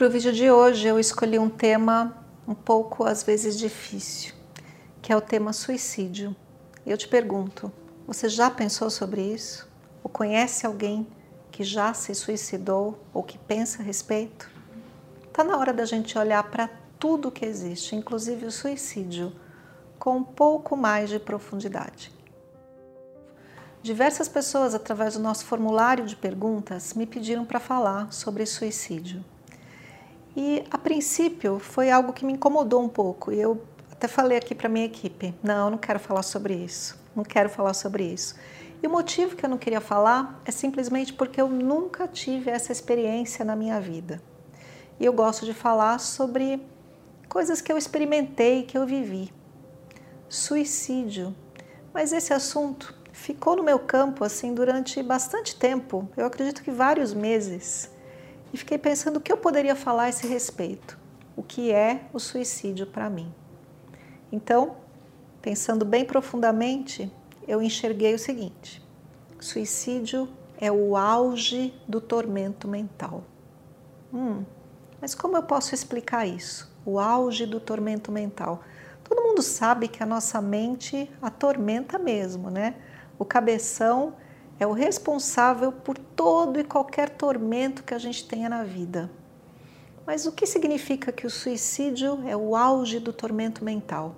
Para o vídeo de hoje eu escolhi um tema um pouco às vezes difícil, que é o tema suicídio. Eu te pergunto, você já pensou sobre isso? Ou conhece alguém que já se suicidou ou que pensa a respeito? Está na hora da gente olhar para tudo que existe, inclusive o suicídio, com um pouco mais de profundidade. Diversas pessoas, através do nosso formulário de perguntas, me pediram para falar sobre suicídio. E a princípio foi algo que me incomodou um pouco. E eu até falei aqui para minha equipe: não, não quero falar sobre isso. Não quero falar sobre isso. E o motivo que eu não queria falar é simplesmente porque eu nunca tive essa experiência na minha vida. E eu gosto de falar sobre coisas que eu experimentei, que eu vivi. Suicídio. Mas esse assunto ficou no meu campo assim durante bastante tempo. Eu acredito que vários meses e fiquei pensando o que eu poderia falar a esse respeito. O que é o suicídio para mim? Então, pensando bem profundamente, eu enxerguei o seguinte: suicídio é o auge do tormento mental. Hum, mas como eu posso explicar isso? O auge do tormento mental. Todo mundo sabe que a nossa mente atormenta mesmo, né? O cabeção é o responsável por todo e qualquer tormento que a gente tenha na vida. Mas o que significa que o suicídio é o auge do tormento mental?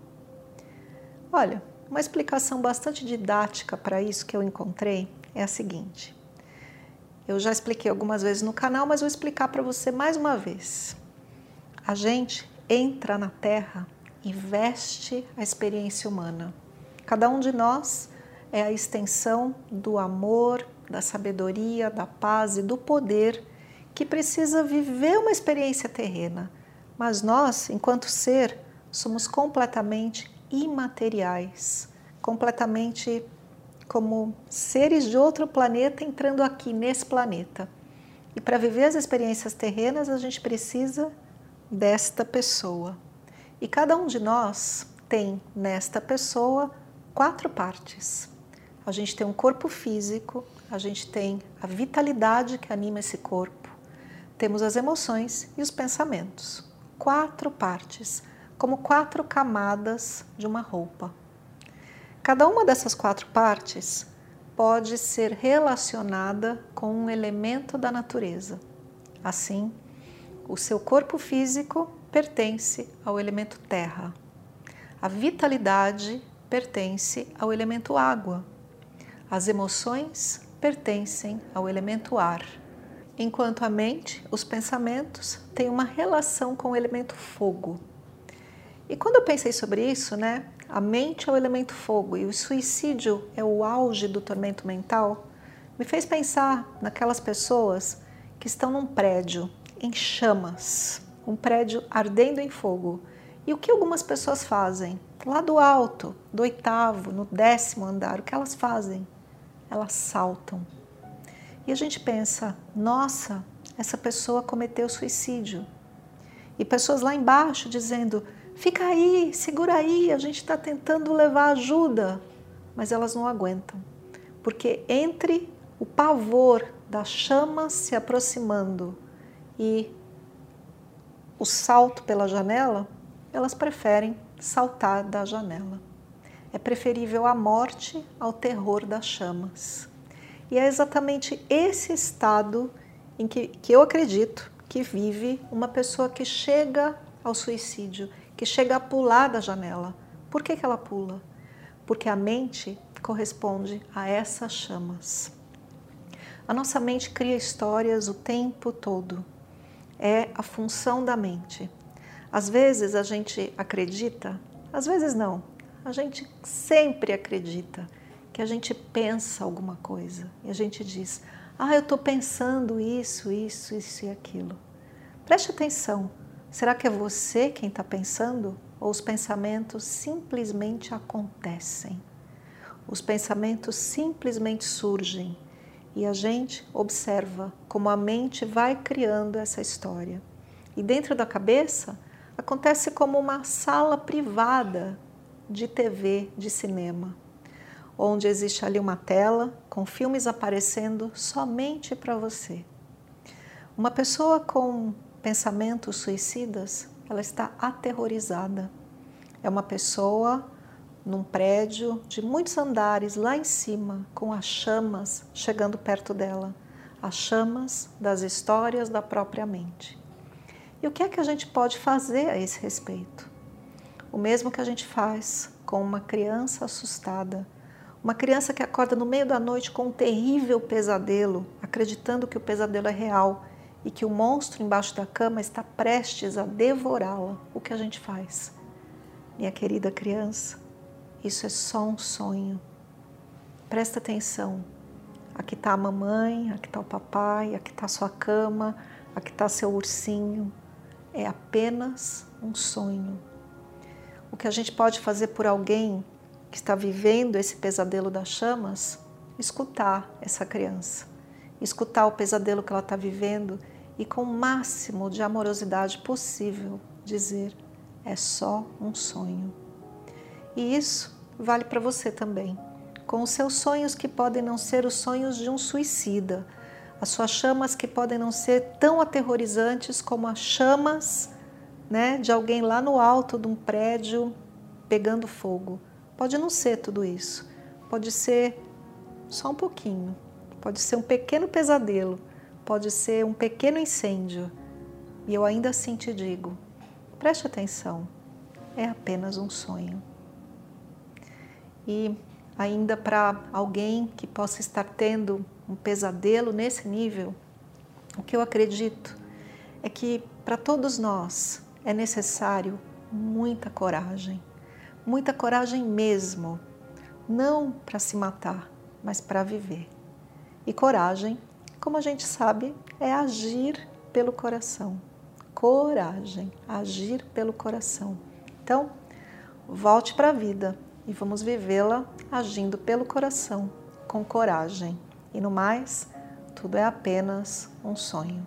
Olha, uma explicação bastante didática para isso que eu encontrei é a seguinte. Eu já expliquei algumas vezes no canal, mas vou explicar para você mais uma vez. A gente entra na Terra e veste a experiência humana. Cada um de nós é a extensão do amor, da sabedoria, da paz e do poder que precisa viver uma experiência terrena. Mas nós, enquanto ser, somos completamente imateriais, completamente como seres de outro planeta entrando aqui nesse planeta. E para viver as experiências terrenas, a gente precisa desta pessoa. E cada um de nós tem nesta pessoa quatro partes. A gente tem um corpo físico, a gente tem a vitalidade que anima esse corpo, temos as emoções e os pensamentos. Quatro partes, como quatro camadas de uma roupa. Cada uma dessas quatro partes pode ser relacionada com um elemento da natureza. Assim, o seu corpo físico pertence ao elemento terra. A vitalidade pertence ao elemento água. As emoções pertencem ao elemento ar, enquanto a mente, os pensamentos, têm uma relação com o elemento fogo. E quando eu pensei sobre isso, né, a mente é o elemento fogo e o suicídio é o auge do tormento mental, me fez pensar naquelas pessoas que estão num prédio em chamas, um prédio ardendo em fogo. E o que algumas pessoas fazem? Lá do alto, do oitavo, no décimo andar, o que elas fazem? Elas saltam. E a gente pensa, nossa, essa pessoa cometeu suicídio. E pessoas lá embaixo dizendo, fica aí, segura aí, a gente está tentando levar ajuda. Mas elas não aguentam. Porque entre o pavor das chamas se aproximando e o salto pela janela, elas preferem saltar da janela. É preferível a morte ao terror das chamas. E é exatamente esse estado em que, que eu acredito que vive uma pessoa que chega ao suicídio, que chega a pular da janela. Por que, que ela pula? Porque a mente corresponde a essas chamas. A nossa mente cria histórias o tempo todo. É a função da mente. Às vezes a gente acredita, às vezes não, a gente sempre acredita que a gente pensa alguma coisa e a gente diz: Ah, eu estou pensando isso, isso, isso e aquilo. Preste atenção, Será que é você quem está pensando ou os pensamentos simplesmente acontecem? Os pensamentos simplesmente surgem e a gente observa como a mente vai criando essa história. E dentro da cabeça acontece como uma sala privada de TV, de cinema, onde existe ali uma tela com filmes aparecendo somente para você. Uma pessoa com pensamentos suicidas, ela está aterrorizada. É uma pessoa num prédio de muitos andares lá em cima, com as chamas chegando perto dela, as chamas das histórias da própria mente. E o que é que a gente pode fazer a esse respeito? O mesmo que a gente faz com uma criança assustada, uma criança que acorda no meio da noite com um terrível pesadelo, acreditando que o pesadelo é real e que o monstro embaixo da cama está prestes a devorá-la. O que a gente faz? Minha querida criança, isso é só um sonho. Presta atenção. Aqui está a mamãe, aqui está o papai, aqui está sua cama, aqui está seu ursinho. É apenas um sonho. Que a gente pode fazer por alguém que está vivendo esse pesadelo das chamas? Escutar essa criança, escutar o pesadelo que ela está vivendo e, com o máximo de amorosidade possível, dizer: é só um sonho. E isso vale para você também, com os seus sonhos que podem não ser os sonhos de um suicida, as suas chamas que podem não ser tão aterrorizantes como as chamas né, de alguém lá no alto de um prédio pegando fogo. Pode não ser tudo isso, pode ser só um pouquinho, pode ser um pequeno pesadelo, pode ser um pequeno incêndio. E eu ainda assim te digo: preste atenção, é apenas um sonho. E ainda para alguém que possa estar tendo um pesadelo nesse nível, o que eu acredito é que para todos nós é necessário muita coragem, muita coragem mesmo, não para se matar, mas para viver. E coragem, como a gente sabe, é agir pelo coração. Coragem, agir pelo coração. Então, volte para a vida, e vamos vivê-la agindo pelo coração, com coragem. E no mais, tudo é apenas um sonho.